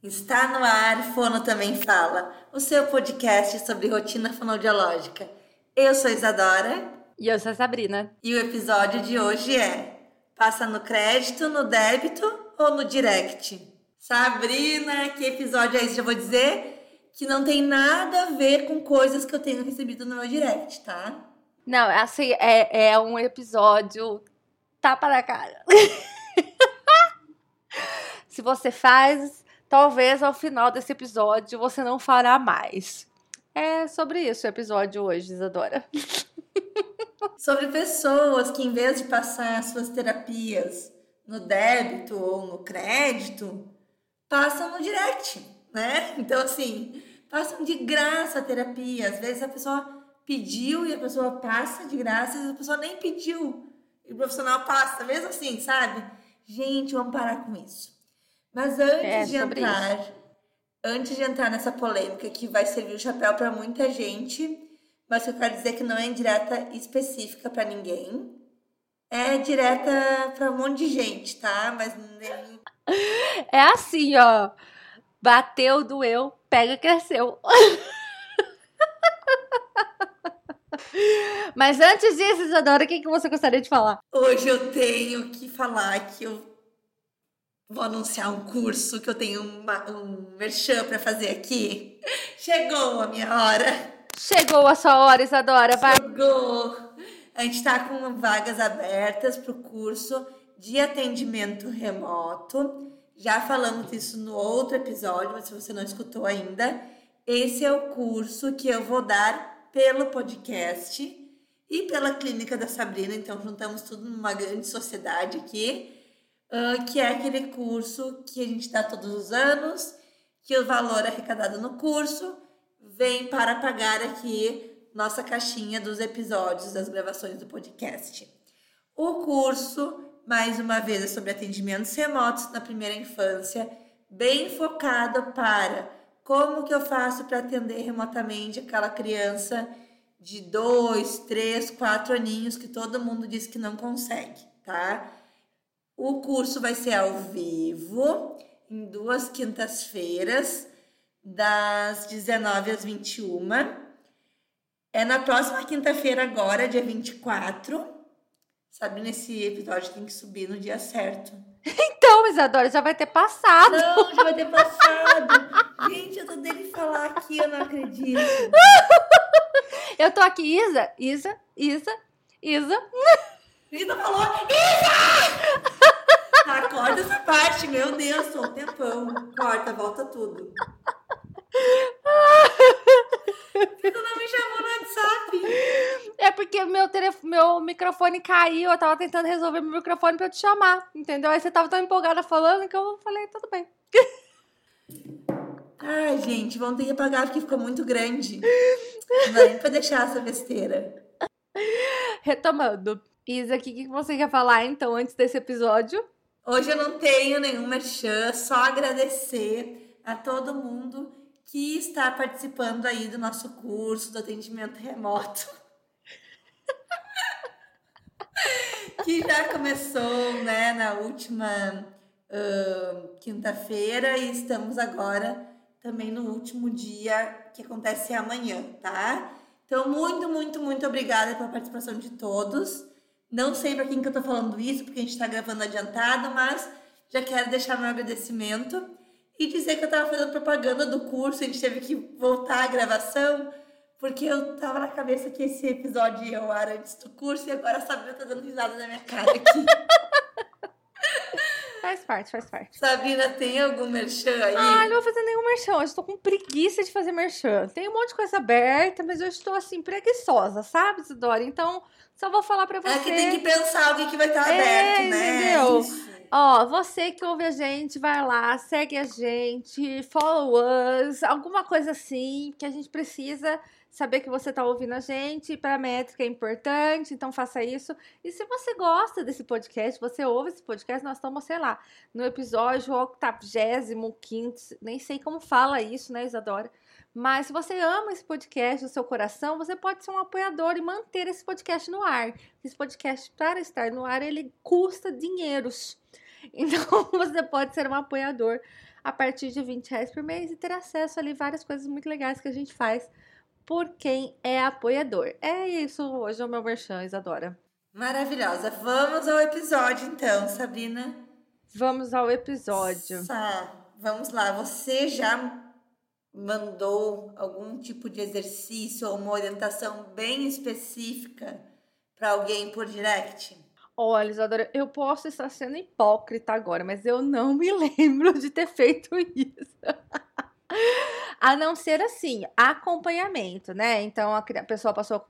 Está no ar, Fono Também Fala, o seu podcast sobre rotina fonoaudiológica. Eu sou Isadora. E eu sou a Sabrina. E o episódio de hoje é Passa no crédito, no débito ou no direct? Sabrina, que episódio é esse? Já vou dizer que não tem nada a ver com coisas que eu tenho recebido no meu direct, tá? Não, assim, é, é um episódio tapa na cara. Se você faz, talvez ao final desse episódio você não fará mais. É sobre isso o episódio hoje, Isadora. Sobre pessoas que, em vez de passar suas terapias no débito ou no crédito, passam no direct, né? Então, assim, passam de graça a terapia. Às vezes a pessoa pediu e a pessoa passa de graça, vezes a pessoa nem pediu e o profissional passa, mesmo assim, sabe? Gente, vamos parar com isso. Mas antes é, de entrar, isso. antes de entrar nessa polêmica que vai servir o chapéu para muita gente, mas eu quero dizer que não é indireta específica para ninguém. É direta para um monte de gente, tá? Mas nem... É assim, ó. Bateu, doeu, pega, cresceu. Mas antes disso, Isadora, o que, que você gostaria de falar? Hoje eu tenho que falar que eu vou anunciar um curso que eu tenho uma, um merchan para fazer aqui. Chegou a minha hora. Chegou a sua hora, Isadora. Vai. Chegou. A gente está com vagas abertas para o curso de atendimento remoto. Já falamos isso no outro episódio, mas se você não escutou ainda, esse é o curso que eu vou dar pelo podcast e pela clínica da Sabrina. Então, juntamos tudo numa grande sociedade aqui, uh, que é aquele curso que a gente dá todos os anos, que o valor arrecadado no curso vem para pagar aqui nossa caixinha dos episódios das gravações do podcast. O curso, mais uma vez, é sobre atendimentos remotos na primeira infância, bem focado para como que eu faço para atender remotamente aquela criança de dois, três, quatro aninhos que todo mundo diz que não consegue, tá? O curso vai ser ao vivo, em duas quintas-feiras, das 19 às 21. É na próxima quinta-feira, agora, dia 24. Sabe, nesse episódio tem que subir no dia certo. Então, Isadora, já vai ter passado. Não, já vai ter passado. Gente, eu tô dele falar aqui, eu não acredito. Eu tô aqui, Isa, Isa, Isa, Isa. Isa falou, Isa! Tá, corta essa parte, meu Deus, tô um tempão. Corta, volta tudo. Você não me chamou no WhatsApp. É porque meu, meu microfone caiu, eu tava tentando resolver meu microfone pra eu te chamar, entendeu? Aí você tava tão empolgada falando que eu falei, tudo bem. Ai, gente, vão ter que apagar porque ficou muito grande. Vai pra deixar essa besteira. Retomando. Isa, o que, que você quer falar então antes desse episódio? Hoje eu não tenho nenhum merchan, só agradecer a todo mundo que está participando aí do nosso curso do atendimento remoto. que já começou né, na última uh, quinta-feira e estamos agora também no último dia que acontece amanhã, tá? Então, muito, muito, muito obrigada pela participação de todos. Não sei para quem que eu tô falando isso, porque a gente está gravando adiantado, mas já quero deixar meu agradecimento e dizer que eu tava fazendo propaganda do curso, a gente teve que voltar a gravação, porque eu tava na cabeça que esse episódio ia ao ar antes do curso e agora a Sabrina tá dando risada na minha cara aqui. Faz parte, faz parte. Sabrina, tem algum merchan aí? Ah, não vou fazer nenhum merchan. Hoje estou com preguiça de fazer merchan. Tem um monte de coisa aberta, mas eu estou assim, preguiçosa, sabe, Isidora? Então, só vou falar pra você. É que tem que pensar o que, que vai estar é, aberto, né? Entendeu? Isso. Ó, você que ouve a gente, vai lá, segue a gente, follow us, alguma coisa assim, que a gente precisa saber que você está ouvindo a gente, para métrica é importante, então faça isso. E se você gosta desse podcast, você ouve esse podcast, nós estamos, sei lá, no episódio 85, nem sei como fala isso, né, Isadora? Mas se você ama esse podcast do seu coração, você pode ser um apoiador e manter esse podcast no ar. Esse podcast, para estar no ar, ele custa dinheiros. Então, você pode ser um apoiador a partir de 20 reais por mês e ter acesso ali várias coisas muito legais que a gente faz por quem é apoiador. É isso, hoje é o meu merchan, Isadora. Maravilhosa. Vamos ao episódio então, Sabrina. Vamos ao episódio. Sá, vamos lá. Você já mandou algum tipo de exercício ou uma orientação bem específica para alguém por direct? Olha, Isadora, eu posso estar sendo hipócrita agora, mas eu não me lembro de ter feito isso. a não ser assim, acompanhamento, né? Então a pessoa passou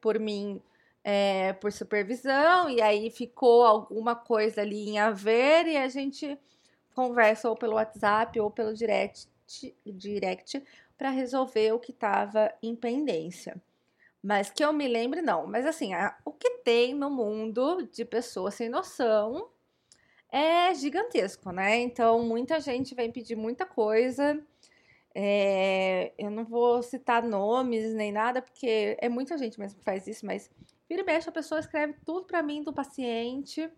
por mim é, por supervisão e aí ficou alguma coisa ali em haver e a gente conversa ou pelo WhatsApp ou pelo direct, direct para resolver o que estava em pendência. Mas que eu me lembre, não. Mas assim, a, o que tem no mundo de pessoas sem noção é gigantesco, né? Então, muita gente vem pedir muita coisa. É, eu não vou citar nomes nem nada, porque é muita gente mesmo que faz isso, mas vira e mexe, a pessoa escreve tudo para mim do paciente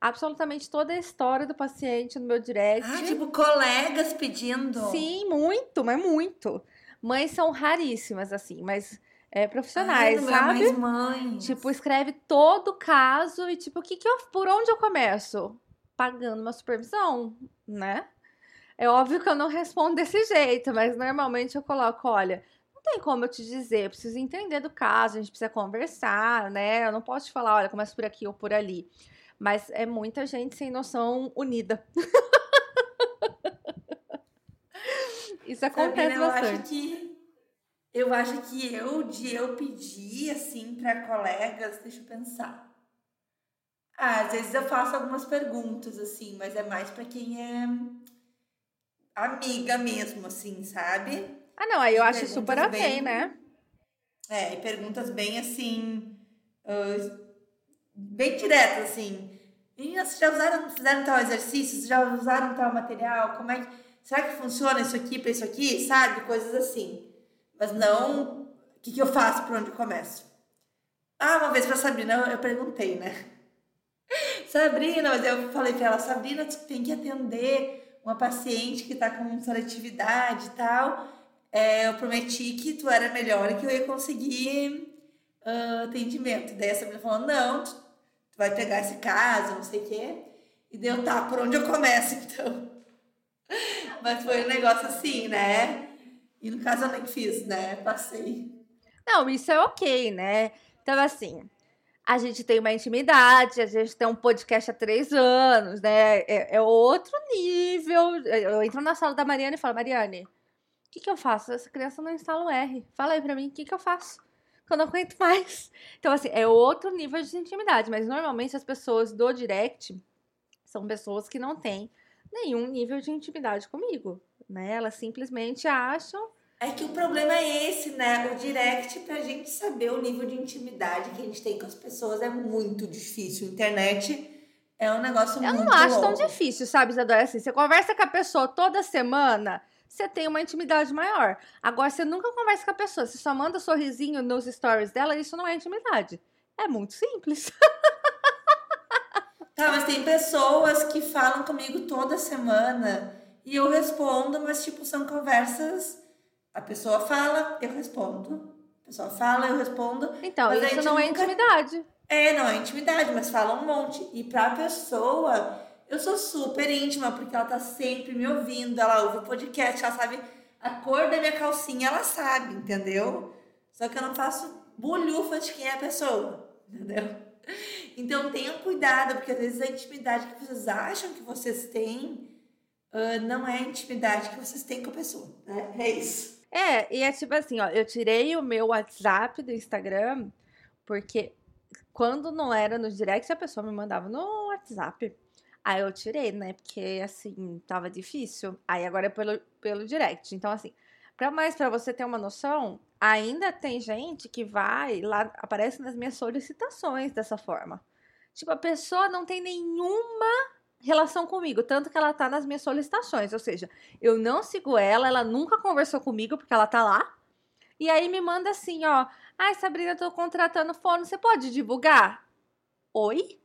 absolutamente toda a história do paciente no meu direct. Ah, tipo, colegas pedindo. Sim, muito, mas muito. Mães são raríssimas, assim, mas é, profissionais, Ai, sabe? Mais mães. Tipo, escreve todo o caso e, tipo, o que que eu, por onde eu começo? Pagando uma supervisão, né? É óbvio que eu não respondo desse jeito, mas normalmente eu coloco, olha, não tem como eu te dizer, eu preciso entender do caso, a gente precisa conversar, né? Eu não posso te falar, olha, começa por aqui ou por ali. Mas é muita gente sem noção unida. Isso acontece Sabrina, bastante. Eu acho que eu acho que eu de eu pedir assim para colegas, deixa eu pensar. Ah, às vezes eu faço algumas perguntas assim, mas é mais para quem é amiga mesmo, assim, sabe? Ah, não, aí eu acho super perguntas ok, bem- né? É, e perguntas bem assim, ah, bem diretas, assim. Vocês já usaram, fizeram tal exercício? Já usaram tal material? Como é que, será que funciona isso aqui para isso aqui? Sabe? Coisas assim. Mas não, o que, que eu faço, por onde eu começo? Ah, uma vez pra Sabrina, eu, perguntei, né? Sabrina, mas eu falei pra ela, Sabrina, tu tem que atender uma paciente que tá com seletividade e tal. É, eu prometi que tu era melhor e que eu ia conseguir ah, atendimento. Daí a Sabrina falou, não, tu vai pegar esse caso, não sei o quê. E deu, tá, por onde eu começo, então? Mas foi um negócio assim, né? E no caso eu nem fiz, né? Passei. Não, isso é ok, né? Então, assim, a gente tem uma intimidade, a gente tem um podcast há três anos, né? É, é outro nível. Eu entro na sala da Mariane e falo, Mariane, o que, que eu faço? Essa criança não instala o R. Fala aí pra mim, o que, que eu faço? Que eu não aguento mais. Então, assim, é outro nível de intimidade. Mas normalmente as pessoas do direct são pessoas que não têm nenhum nível de intimidade comigo. Né? Elas simplesmente acham É que o problema é esse, né? O direct, pra gente saber o nível de intimidade que a gente tem com as pessoas é muito difícil. Internet é um negócio Eu muito não acho tão louco. difícil, sabe, Isadora? Assim, você conversa com a pessoa toda semana, você tem uma intimidade maior. Agora, você nunca conversa com a pessoa, você só manda sorrisinho nos stories dela, isso não é intimidade. É muito simples. Tá, mas tem pessoas que falam comigo toda semana e eu respondo, mas tipo, são conversas. A pessoa fala, eu respondo. A pessoa fala, eu respondo. Então, isso não é nunca- intimidade. É, não é intimidade, mas fala um monte. E pra pessoa, eu sou super íntima, porque ela tá sempre me ouvindo, ela ouve o podcast, ela sabe a cor da minha calcinha, ela sabe, entendeu? Só que eu não faço bolhufa de quem é a pessoa, entendeu? Então tenham cuidado, porque às vezes a intimidade que vocês acham que vocês têm ah, não é a intimidade que vocês têm com a pessoa, né? É isso. É, e é tipo assim, ó, eu tirei o meu WhatsApp do Instagram, porque quando não era no direct, a pessoa me mandava no WhatsApp. Aí eu tirei, né? Porque assim, tava difícil. Aí agora é pelo, pelo direct. Então, assim, pra mais pra você ter uma noção, ainda tem gente que vai lá, aparece nas minhas solicitações dessa forma. Tipo, a pessoa não tem nenhuma relação comigo, tanto que ela tá nas minhas solicitações, ou seja, eu não sigo ela, ela nunca conversou comigo porque ela tá lá. E aí me manda assim, ó, ai Sabrina, tô contratando fono, você pode divulgar? Oi?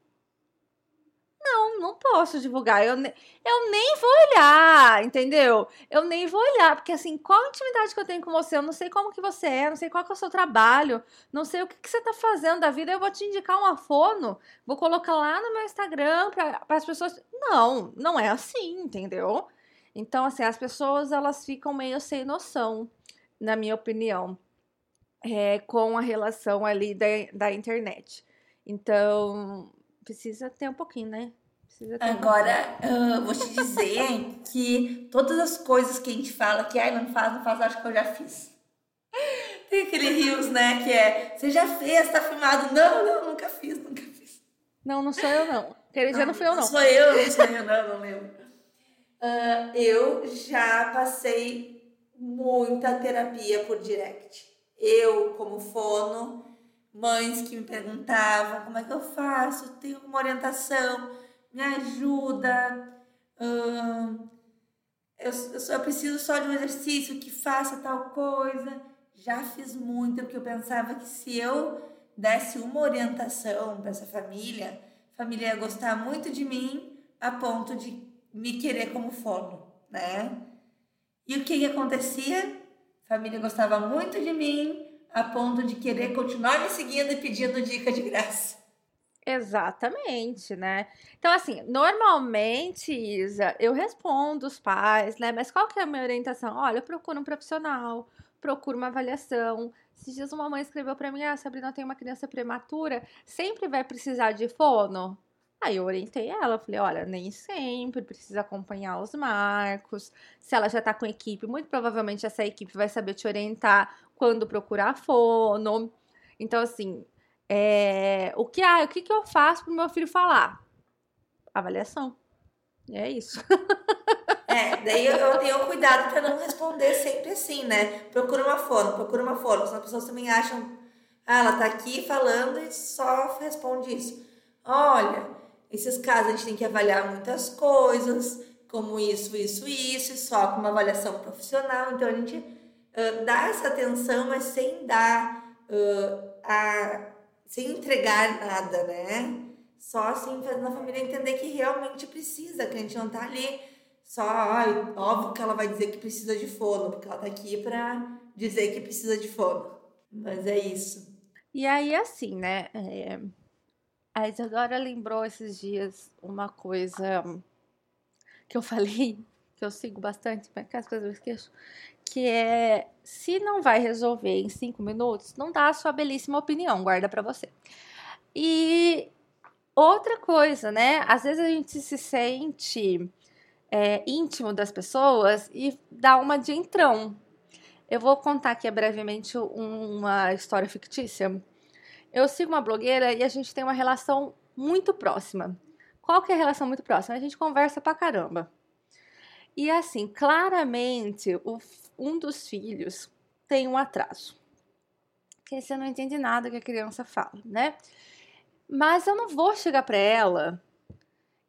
Não, não posso divulgar. Eu, ne- eu nem vou olhar, entendeu? Eu nem vou olhar, porque assim, qual a intimidade que eu tenho com você? Eu não sei como que você é, não sei qual que é o seu trabalho, não sei o que, que você tá fazendo da vida. Eu vou te indicar uma fono, vou colocar lá no meu Instagram para as pessoas. Não, não é assim, entendeu? Então, assim, as pessoas elas ficam meio sem noção, na minha opinião, é, com a relação ali da, da internet. Então, precisa ter um pouquinho, né? Agora, ah, vou te dizer que todas as coisas que a gente fala que ai, não faz, não faz, acho que eu já fiz. Tem aquele rios, né, que é, você já fez, tá filmado. Não, não, nunca fiz, nunca fiz. Não, não sou eu, não. Aquele dia não fui eu, não. Sou eu, não sou eu, não, não lembro. Ah, eu já passei muita terapia por direct. Eu, como fono, mães que me perguntavam como é que eu faço, tenho alguma orientação, me ajuda. ah, eu, eu, só- eu preciso só de um exercício que faça tal coisa. Já fiz muito, porque eu pensava que se eu desse uma orientação para essa família, a família ia gostar muito de mim a ponto de me querer como fono, né? E o que, que acontecia? A família gostava muito de mim a ponto de querer continuar me seguindo e pedindo dica de graça. Exatamente, né? Então, assim, normalmente, Isa, eu respondo os pais, né? Mas qual que é a minha orientação? Olha, eu procuro um profissional, procuro uma avaliação. Esses dias uma mãe escreveu pra mim, ah, Sabrina, tenho uma criança prematura, sempre vai precisar de fono? Aí eu orientei ela, falei, olha, nem sempre, precisa acompanhar os marcos. Se ela já tá com equipe, muito provavelmente essa equipe vai saber te orientar quando procurar fono. Então, assim, é, o que, ah, o que, que eu faço pro meu filho falar? Avaliação. É isso. É, daí eu, eu tenho cuidado para não responder sempre assim, né? Procura uma fono, procura uma fono. Senão as pessoas também acham, ah, ela tá aqui falando e só responde isso. Olha, esses casos a gente tem que avaliar muitas coisas, como isso, isso, isso, só com uma avaliação profissional. Então a gente ah, dá essa atenção, mas sem dar ah, a, sem entregar nada, né? Só assim fazendo a família entender que realmente precisa, que a gente não tá ali só, ai, óbvio que ela vai dizer que precisa de fono, porque ela tá aqui pra dizer que precisa de fono. Mas é isso. E aí, assim, né? é, a Isadora lembrou esses dias uma coisa que eu falei, que eu sigo bastante, mas que as coisas eu esqueço, que é se não vai resolver em cinco minutos, não dá a sua belíssima opinião, guarda pra você. E outra coisa, né? Às vezes a gente se sente é, íntimo das pessoas e dá uma de entrão. Eu vou contar aqui brevemente uma história fictícia. Eu sigo uma blogueira e a gente tem uma relação muito próxima. Qual que é a relação muito próxima? A gente conversa pra caramba. E assim, claramente, o- um dos filhos tem um atraso. Porque você não entende nada que a criança fala, né? Mas eu não vou chegar pra ela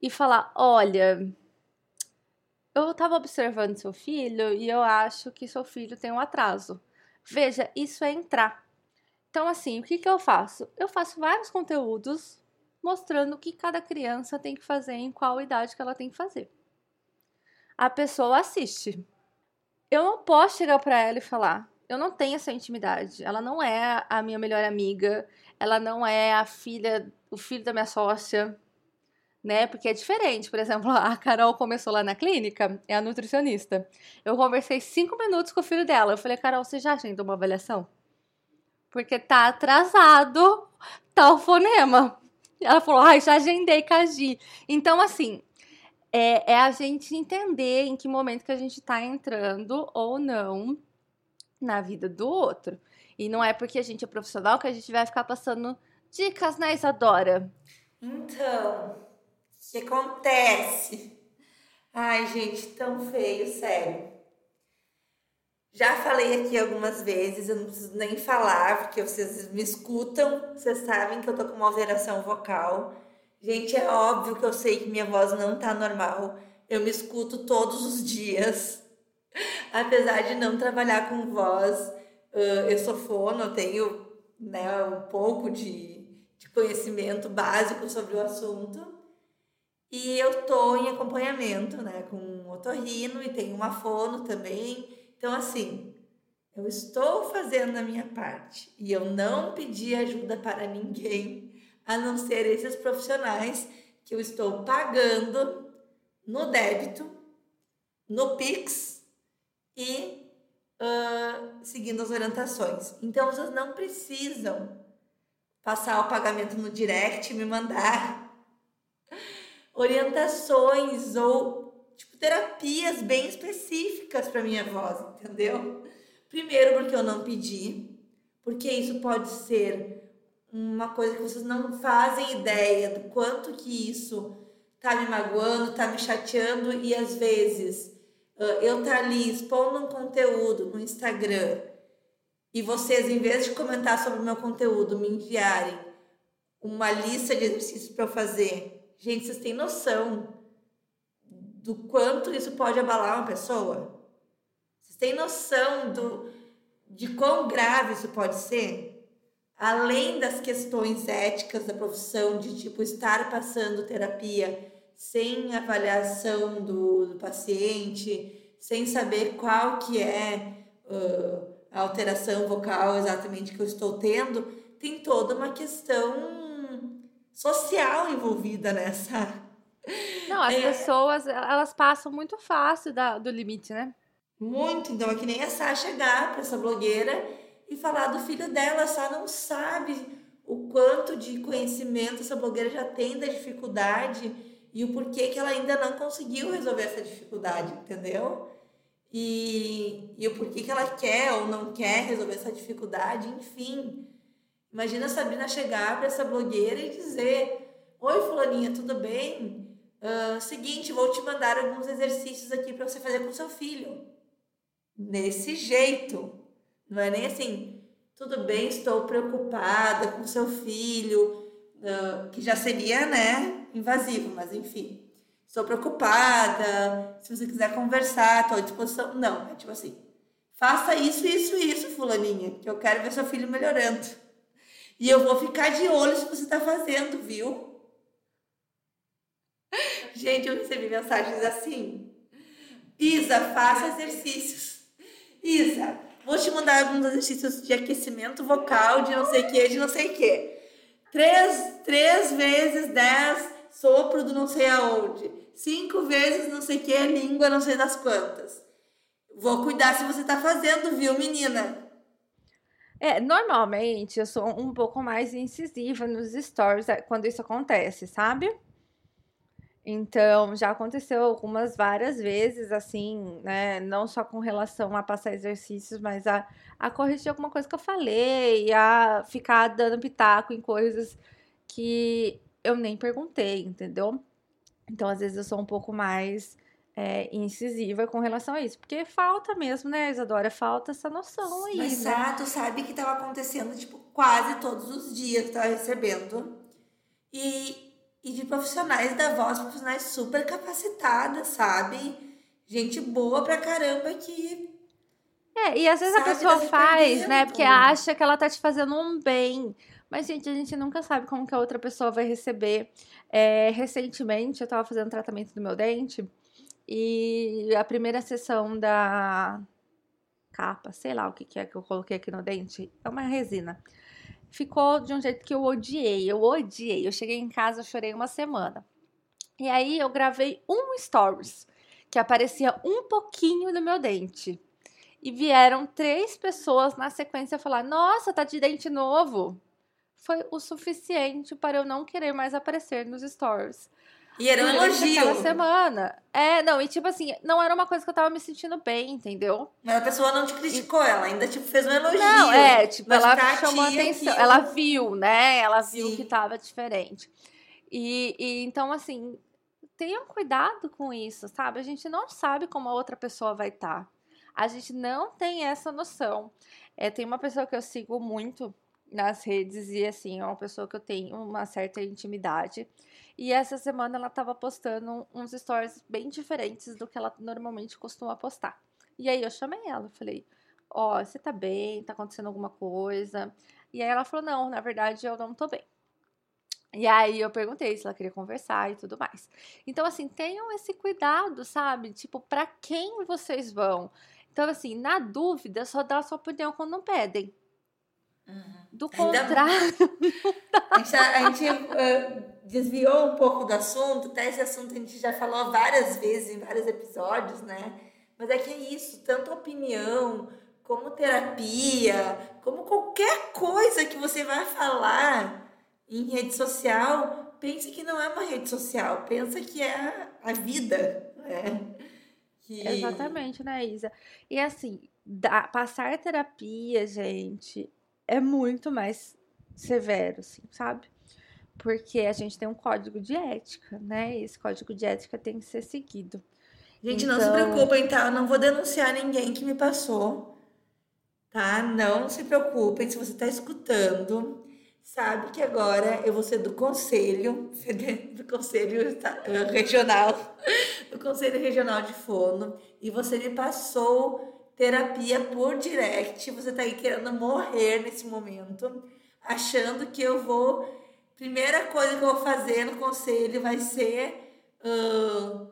e falar: olha, eu estava observando seu filho e eu acho que seu filho tem um atraso. Veja, isso é entrar. Então, assim, o que, que eu faço? Eu faço vários conteúdos mostrando o que cada criança tem que fazer, em qual idade que ela tem que fazer. A pessoa assiste. Eu não posso chegar para ela e falar: eu não tenho essa intimidade. Ela não é a minha melhor amiga. Ela não é a filha, o filho da minha sócia né? Porque é diferente. Por exemplo, a Carol começou lá na clínica, é a nutricionista. Eu conversei cinco minutos com o filho dela. Eu falei, Carol, você já agendou uma avaliação? Porque tá atrasado tal fonema. Ela falou, ai, já agendei com a Gi. Então, assim, é, é a gente entender em que momento que a gente tá entrando ou não na vida do outro. E não é porque a gente é profissional que a gente vai ficar passando dicas, né, Isadora? Então, o que acontece? Ai, gente, tão feio, sério. Já falei aqui algumas vezes, eu não preciso nem falar, porque vocês me escutam, vocês sabem que eu tô com uma alteração vocal. Gente, é óbvio que eu sei que minha voz não tá normal. Eu me escuto todos os dias. Apesar de não trabalhar com voz, eu sou fono, tenho né, um pouco de, de conhecimento básico sobre o assunto. E eu tô em acompanhamento, né, com um otorrino e tem uma fono também. Então, assim, eu estou fazendo a minha parte e eu não pedi ajuda para ninguém, a não ser esses profissionais que eu estou pagando no débito, no Pix e uh, seguindo as orientações. Então, vocês não precisam passar o pagamento no direct e me mandar orientações ou tipo terapias bem específicas para minha voz, entendeu? Primeiro porque eu não pedi, porque isso pode ser uma coisa que vocês não fazem ideia do quanto que isso tá me magoando, tá me chateando e às vezes eu tá ali expondo um conteúdo no Instagram e vocês, em vez de comentar sobre o meu conteúdo, me enviarem uma lista de exercícios para fazer, gente, vocês têm noção do quanto isso pode abalar uma pessoa? Vocês têm noção do, de quão grave isso pode ser? Além das questões éticas da profissão, de tipo estar passando terapia sem avaliação do, do paciente, sem saber qual que é. Uh, a alteração vocal exatamente que eu estou tendo, tem toda uma questão social envolvida nessa. Não, as é, pessoas, elas passam muito fácil da, do limite, né? Muito. Então é que nem a Sá chegar para essa blogueira e falar do filho dela. A Sá não sabe o quanto de conhecimento essa blogueira já tem da dificuldade e o porquê que ela ainda não conseguiu resolver essa dificuldade, entendeu? e, e o porquê que ela quer ou não quer resolver essa dificuldade, enfim. Imagina a Sabrina chegar para essa blogueira e dizer: Oi, Fulaninha, tudo bem? Uh, seguinte, vou te mandar alguns exercícios aqui para você fazer com seu filho. Nesse jeito. Não é nem assim, tudo bem, estou preocupada com seu filho, uh, que já seria, né, invasivo, mas enfim estou preocupada, se você quiser conversar, estou à disposição. Não, é tipo assim, faça isso, isso isso, fulaninha, que eu quero ver seu filho melhorando. E eu vou ficar de olho se você está fazendo, viu? Gente, eu recebi mensagens assim. Isa, faça exercícios. Isa, vou te mandar alguns exercícios de aquecimento vocal, de não sei o que, de não sei o que. Três, três vezes dez sopro do não sei aonde cinco vezes não sei o que, língua não sei das quantas. Vou cuidar se você tá fazendo, viu, menina? É, normalmente eu sou um pouco mais incisiva nos stories é, quando isso acontece, sabe? Então, já aconteceu algumas várias vezes, assim, né? Não só com relação a passar exercícios, mas a, a corrigir alguma coisa que eu falei, a ficar dando pitaco em coisas que eu nem perguntei, entendeu? Então, às vezes, eu sou um pouco mais é, incisiva com relação a isso. Porque falta mesmo, né, Isadora? Falta essa noção aí. Mas, né? tu sabe que estava acontecendo, tipo, quase todos os dias que tava recebendo. E, e de profissionais da voz, profissionais super capacitadas, sabe? Gente boa pra caramba que. É, e às vezes a pessoa faz, né? Porque acha que ela tá te fazendo um bem. Mas, gente, a gente nunca sabe como que a outra pessoa vai receber. É, recentemente, eu tava fazendo tratamento do meu dente e a primeira sessão da capa, sei lá o que, que é que eu coloquei aqui no dente, é uma resina. Ficou de um jeito que eu odiei, eu odiei. Eu cheguei em casa, chorei uma semana. E aí eu gravei um stories que aparecia um pouquinho do meu dente. E vieram três pessoas na sequência falar: Nossa, tá de dente novo foi o suficiente para eu não querer mais aparecer nos stories. E era um elogio. Aquela semana. É, não, e tipo assim, não era uma coisa que eu tava me sentindo bem, entendeu? Mas a pessoa não te criticou, ela ainda tipo fez um elogio. Não, é, tipo, ela chamou atenção, aquilo... ela viu, né? Ela viu Sim. que tava diferente. E, e então, assim, tenham cuidado com isso, sabe? A gente não sabe como a outra pessoa vai estar. Tá. A gente não tem essa noção. É, tem uma pessoa que eu sigo muito, nas redes e assim, é uma pessoa que eu tenho uma certa intimidade. E essa semana ela estava postando uns stories bem diferentes do que ela normalmente costuma postar. E aí eu chamei ela, falei: "Ó, oh, você tá bem? Tá acontecendo alguma coisa?" E aí ela falou: "Não, na verdade eu não tô bem." E aí eu perguntei se ela queria conversar e tudo mais. Então, assim, tenham esse cuidado, sabe? Tipo, para quem vocês vão? Então, assim, na dúvida, só dá a sua opinião quando não pedem. Uhum. Do contrário. a gente, a gente uh, desviou um pouco do assunto, até esse assunto a gente já falou várias vezes em vários episódios, né? Mas é que é isso, tanto opinião, como terapia, como qualquer coisa que você vai falar em rede social, pense que não é uma rede social, pensa que é a vida, né? Que... Exatamente, né, Isa? E assim, da, passar terapia, gente, é muito mais severo, assim, sabe? Porque a gente tem um código de ética, né? E esse código de ética tem que ser seguido. Gente, então... não se então preocupem, tá? Eu não vou denunciar ninguém que me passou, tá? Não se preocupem se você tá escutando. Sabe que agora eu vou ser do conselho, do conselho eh, regional, do conselho regional de fono, e você me passou terapia por direct. Você tá aí querendo morrer nesse momento, achando que eu vou. Primeira coisa que eu vou fazer no conselho vai ser uh,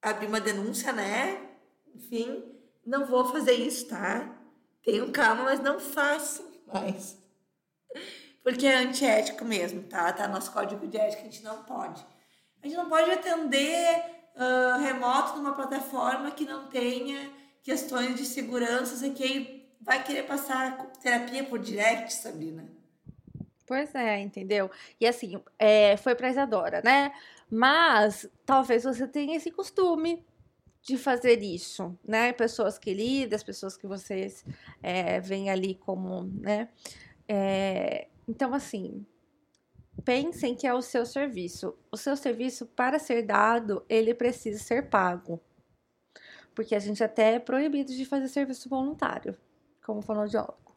abrir uma denúncia, né? Enfim, não vou fazer isso, tá? Tenham calma, mas não façam mais. Porque é antiético mesmo, tá? Tá nosso código de ética, a gente não pode. A gente não pode atender uh, remoto numa plataforma que não tenha questões de segurança, e que vai querer passar terapia por direct, Sabrina. Pois é, entendeu? E assim, é, foi pra Isadora, né? Mas talvez você tenha esse costume de fazer isso, né? Pessoas queridas, pessoas que vocês é, veem ali como, né? É, então, assim, pensem que é o seu serviço. O seu serviço, para ser dado, ele precisa ser pago. Porque a gente até é proibido de fazer serviço voluntário, como fonoaudiólogo.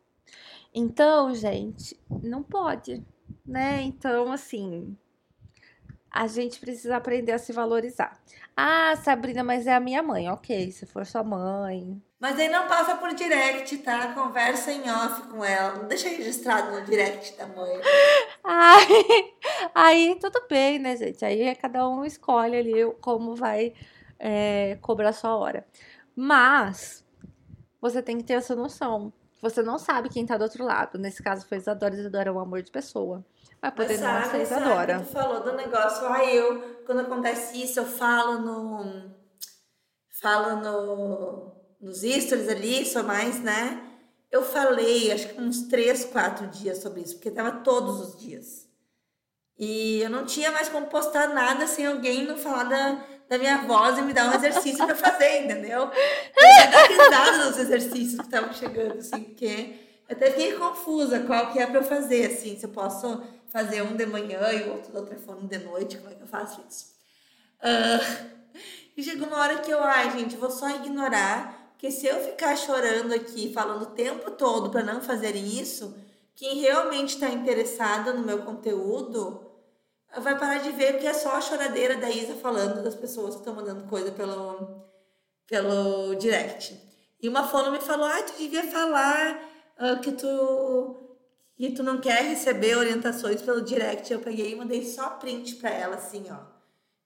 Então, gente, não pode, né? Então, assim, a gente precisa aprender a se valorizar. Ah, Sabrina, mas é a minha mãe. Ok, se for sua mãe. Mas aí não passa por direct, tá? Conversa em off com ela. Não deixa registrado no direct da mãe. Aí, aí tudo bem, né, gente? Aí é cada um escolhe ali como vai é, cobrar sua hora. Mas você tem que ter essa noção. Você não sabe quem tá do outro lado. Nesse caso foi Isadora. Isadora é um amor de pessoa. Vai poder Mas não ser Isadora. tu falou do negócio, ah, eu, quando acontece isso, eu falo no. Falo no, nos stories ali, só mais, né? Eu falei, acho que uns três, quatro dias sobre isso, porque tava todos os dias. E eu não tinha mais como postar nada sem alguém não falar da, da minha voz e me dar um exercício para fazer, entendeu? Eu risada nos exercícios que estavam chegando, assim, porque eu até fiquei confusa qual que é para eu fazer, assim, se eu posso fazer um de manhã e o outro do telefone de noite, como é que eu faço isso? Uh, e chegou uma hora que eu, ai, gente, vou só ignorar, porque se eu ficar chorando aqui, falando o tempo todo para não fazerem isso, quem realmente está interessado no meu conteúdo vai parar de ver que é só a choradeira da Isa falando das pessoas que estão mandando coisa pelo, pelo direct. E uma fono me falou, ah, tu devia falar uh, que tu que tu não quer receber orientações pelo direct. Eu peguei e mandei só print para ela, assim, ó.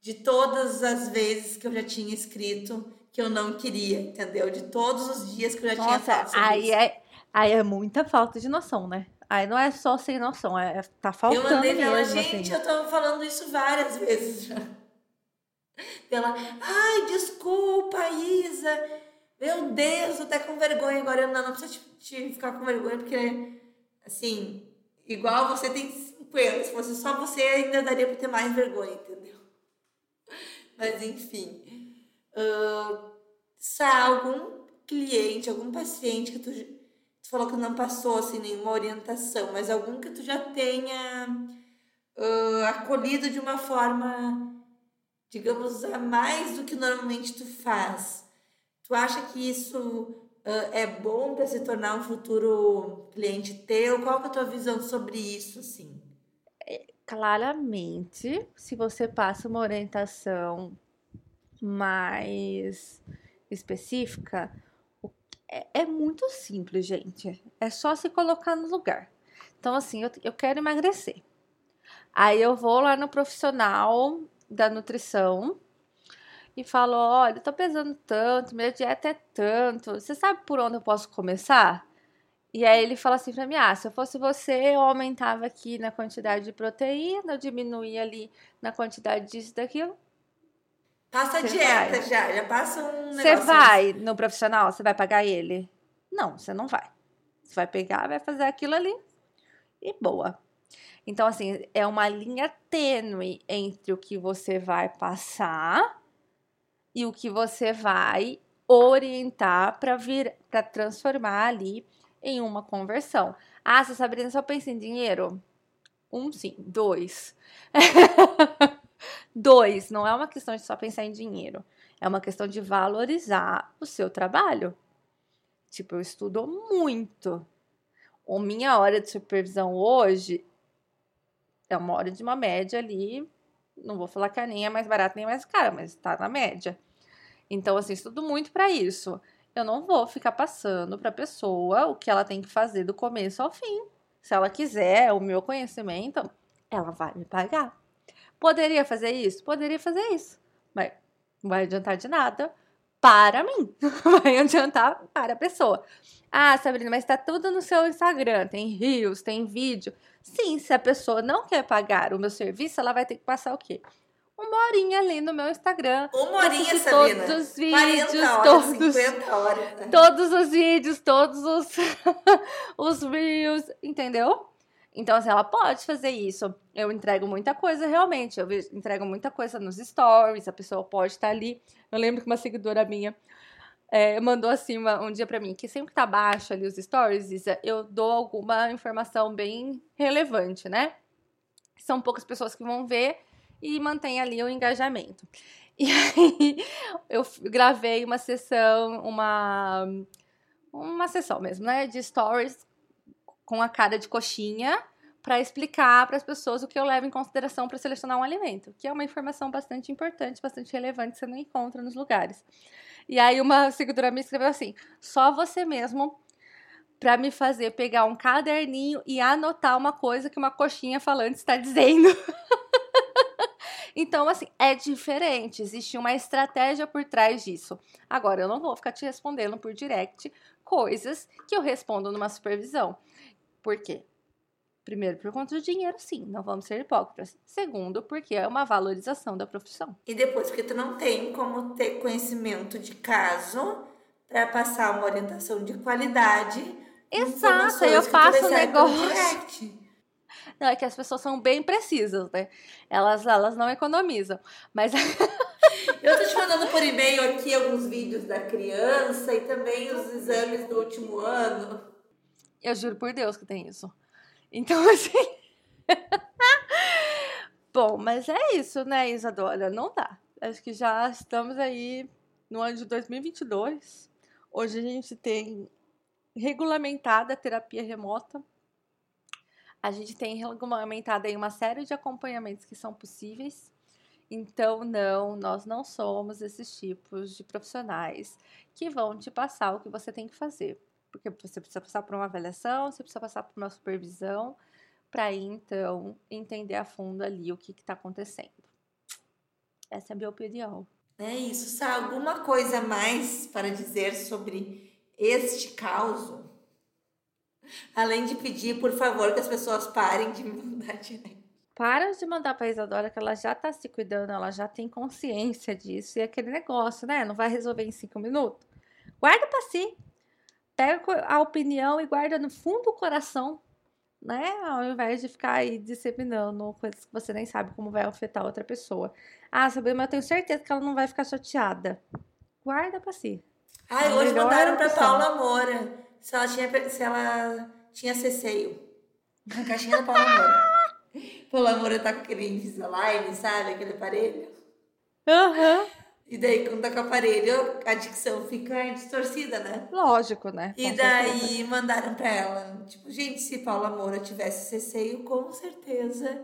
De todas as vezes que eu já tinha escrito que eu não queria, entendeu? De todos os dias que eu já Nossa, tinha falado aí isso. É, aí é muita falta de noção, né? Aí não é só sem noção, é, é tá faltando Eu mandei pra ela, gente, assim. eu tô falando isso várias vezes já. Ela, ai, desculpa, Isa. Meu Deus, tô até com vergonha agora. Não, não precisa te, te ficar com vergonha, porque, assim, igual você tem 50, se fosse só você, ainda daria pra ter mais vergonha, entendeu? Mas, enfim. Uh, se há algum cliente, algum paciente que tu tu falou que não passou assim nenhuma orientação, mas algum que tu já tenha uh, acolhido de uma forma, digamos, a mais do que normalmente tu faz. Tu acha que isso uh, é bom para se tornar um futuro cliente teu? Qual é a tua visão sobre isso, assim? É, claramente, se você passa uma orientação mais específica, é, é muito simples, gente. É só se colocar no lugar. Então, assim, eu, eu quero emagrecer. Aí eu vou lá no profissional da nutrição e falo: olha, eu tô pesando tanto, minha dieta é tanto, você sabe por onde eu posso começar? E aí ele fala assim pra mim: ah, se eu fosse você, eu aumentava aqui na quantidade de proteína, eu diminuía ali na quantidade disso daquilo. Passa a dieta vai. já, já passa um Você vai no profissional, você vai pagar ele? Não, você não vai. Você vai pegar, vai fazer aquilo ali e boa. Então, assim, é uma linha tênue entre o que você vai passar e o que você vai orientar para vir para transformar ali em uma conversão. Ah, você Sabrina só pensa em dinheiro? Um sim, dois. dois, não é uma questão de só pensar em dinheiro. É uma questão de valorizar o seu trabalho. Tipo, eu estudo muito. A minha hora de supervisão hoje é uma hora de uma média ali. Não vou falar que a nem é mais barata nem mais cara, mas está na média. Então, assim, estudo muito para isso. Eu não vou ficar passando para a pessoa o que ela tem que fazer do começo ao fim. Se ela quiser o meu conhecimento, ela vai me pagar. Poderia fazer isso? Poderia fazer isso. Mas não vai adiantar de nada para mim. vai adiantar para a pessoa. Ah, Sabrina, mas está tudo no seu Instagram. Tem rios, tem vídeo. Sim, se a pessoa não quer pagar o meu serviço, ela vai ter que passar o quê? uma horinha ali no meu Instagram. Uma horinha, Sabrina? Todos os vídeos, 40 horas, todos, 50 horas. Né? Todos os vídeos, todos os, os reels, entendeu? Então, assim, ela pode fazer isso. Eu entrego muita coisa, realmente. Eu entrego muita coisa nos stories, a pessoa pode estar ali. Eu lembro que uma seguidora minha é, mandou assim uma, um dia para mim que sempre tá baixo ali os stories, Isa, eu dou alguma informação bem relevante, né? São poucas pessoas que vão ver, e mantém ali o engajamento. E aí eu gravei uma sessão, uma uma sessão mesmo, né, de stories com a cara de coxinha para explicar para as pessoas o que eu levo em consideração para selecionar um alimento, que é uma informação bastante importante, bastante relevante, que você não encontra nos lugares. E aí uma seguidora me escreveu assim: "Só você mesmo para me fazer pegar um caderninho e anotar uma coisa que uma coxinha falante está dizendo". Então, assim, é diferente, existe uma estratégia por trás disso. Agora, eu não vou ficar te respondendo por direct coisas que eu respondo numa supervisão. Por quê? Primeiro, por conta do dinheiro, sim, não vamos ser hipócritas. Segundo, porque é uma valorização da profissão. E depois, porque tu não tem como ter conhecimento de caso para passar uma orientação de qualidade. Exato, eu faço um negócio. Não, é que as pessoas são bem precisas, né? Elas, elas não economizam. Mas. Eu tô te mandando por e-mail aqui alguns vídeos da criança e também os exames do último ano. Eu juro por Deus que tem isso. Então, assim. Bom, mas é isso, né, Isadora? Não dá. Acho que já estamos aí no ano de 2022. Hoje a gente tem regulamentada a terapia remota. A gente tem regulamentado aí uma série de acompanhamentos que são possíveis. Então, não, nós não somos esses tipos de profissionais que vão te passar o que você tem que fazer. Porque você precisa passar por uma avaliação, você precisa passar por uma supervisão, para então entender a fundo ali o que está acontecendo. Essa é a minha opinião. É isso. Sabe alguma coisa mais para dizer sobre este caos? Além de pedir, por favor, que as pessoas parem de me mandar direct. Para de mandar pra Isadora que ela já tá se cuidando, ela já tem consciência disso. E aquele negócio, né? Não vai resolver em cinco minutos. Guarda pra si. Pega a opinião e guarda no fundo do coração, né? Ao invés de ficar aí disseminando coisas que você nem sabe como vai afetar outra pessoa. Ah, Sabrina, mas eu tenho certeza que ela não vai ficar chateada. Guarda pra si. Ai, hoje mandaram pra Paula Moura se ela tinha, se ela tinha ceceio. A caixinha da Paula Moura. Paula Moura tá com aquele Invisalign, sabe? Aquele aparelho. Aham. Uhum. E daí, quando tá com o aparelho, a dicção fica distorcida, né? Lógico, né? Com e daí certeza. mandaram pra ela, tipo, gente, se Paula Moura tivesse ceceio, com certeza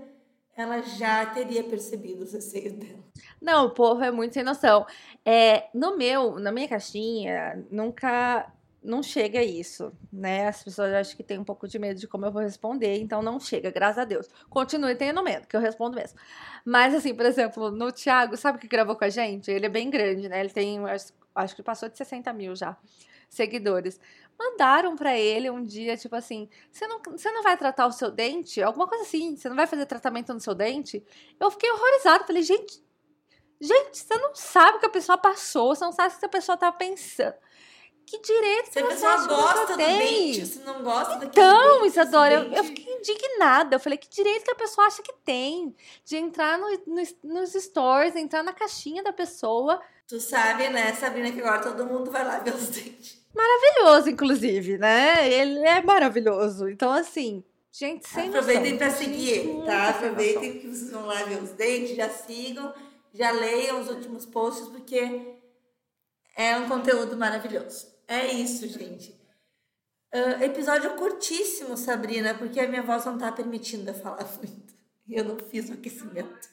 ela já teria percebido o ceceio dela. Não, o povo é muito sem noção. É, no meu, na minha caixinha, nunca não chega isso, né? As pessoas acham que tem um pouco de medo de como eu vou responder, então não chega, graças a Deus. Continue tendo medo, que eu respondo mesmo. Mas, assim, por exemplo, no Thiago, sabe que gravou com a gente? Ele é bem grande, né? Ele tem, acho, acho que passou de 60 mil já seguidores. Mandaram para ele um dia, tipo assim: você não, você não vai tratar o seu dente? Alguma coisa assim, você não vai fazer tratamento no seu dente? Eu fiquei horrorizada. Falei, gente, gente, você não sabe o que a pessoa passou, você não sabe o que a pessoa tá pensando. Que direito Se a pessoa gosta do tem? dente, se não gosta daquele Então, dente, Isadora, eu, eu fiquei indignada. Eu falei, que direito que a pessoa acha que tem de entrar no, no- nos stories, entrar na caixinha da pessoa. Tu sabe, né, Sabrina, que agora todo mundo vai lá ver os dentes. Maravilhoso, inclusive, né? Ele é maravilhoso. Então, assim, gente, sem Aproveitem noção. para seguir ele, tá? Aproveitem que vocês vão lá ver os dentes, já sigam, já leiam os últimos posts, porque é um conteúdo maravilhoso. É isso, gente. Ah, episódio curtíssimo, Sabrina, porque a minha voz não tá permitindo eu falar muito. E eu não fiz o aquecimento.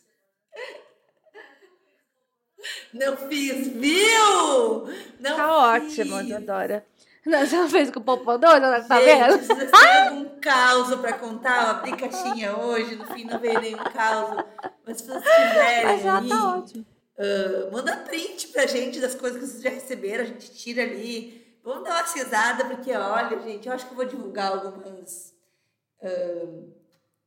Não fiz, viu? Não Tá fiz. ótimo, Isadora. Não, Você não fez com o popodor, tá Gente, vendo? se vocês algum caos pra contar, eu abri caixinha hoje, no fim não veio nenhum caos. Mas se vocês tiverem Mas já aí, tá ótimo. ah, manda print pra gente das coisas que vocês já receberam, a gente tira ali. Vamos dar uma risada, porque olha, gente, eu acho que eu vou divulgar algumas, ah,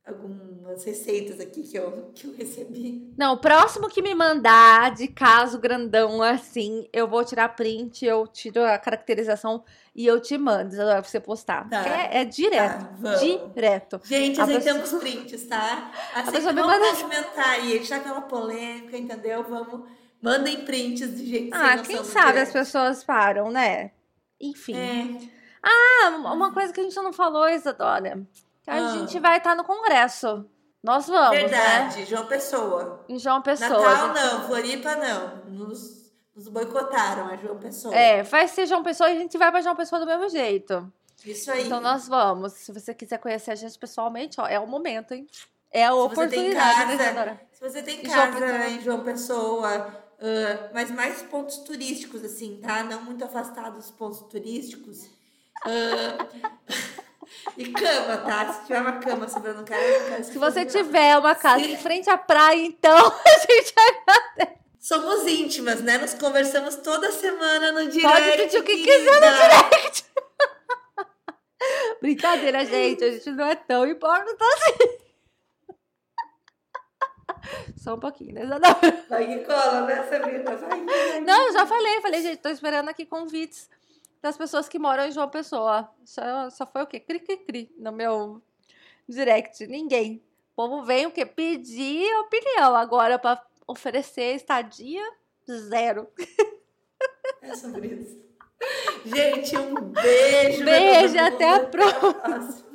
algumas receitas aqui que eu, que eu recebi. Não, o próximo que me mandar de caso grandão assim, eu vou tirar print, eu tiro a caracterização e eu te mando pra você postar. Tá. É, é direto. Tá, direto. Gente, A aceitamos prints, tá? Assim, pessoa me vamos manda- movimentar aí. A gente tá uma polêmica, entendeu? Vamos. Mandem prints de gente Ah, quem sabe as pessoas param, né? Enfim. É. Ah, uma coisa que a gente não falou, Isadora. A Ah. gente vai estar no congresso. Nós vamos, né? Verdade, João Pessoa. Em João Pessoa. Natal gente- não, Floripa não. Nos, nos boicotaram a João Pessoa. É, vai ser João Pessoa e a gente vai pra João Pessoa do mesmo jeito. Isso aí. Então nós vamos. Se você quiser conhecer a gente pessoalmente, ó, é o momento, hein? É a Se oportunidade, né, casa, Isadora? Se você tem casa Pessoa. em João Pessoa, ah, mas mais pontos turísticos, assim, tá? Não muito afastados dos pontos turísticos. Ah, e cama, tá? Se tiver uma cama sobrando, não quero Se você tiver uma casa em frente à praia, então a gente Somos íntimas, né? Nos conversamos toda semana no direct. pode pedir o que querida. quiser no direct. Brincadeira, gente. A gente não é tão hipócrita assim. Só um pouquinho, né? Isadora? Vai que cola, né, Sabrina? Vai, vai. Não, eu já falei, falei, gente, tô esperando aqui convites das pessoas que moram em João Pessoa. Só, só foi o quê? Cri, cri, cri no meu direct. Ninguém. O povo vem o quê? Pedir opinião. Agora, pra oferecer estadia, zero. É sobre isso. Gente, um beijo. pra Beijo, até a próxima.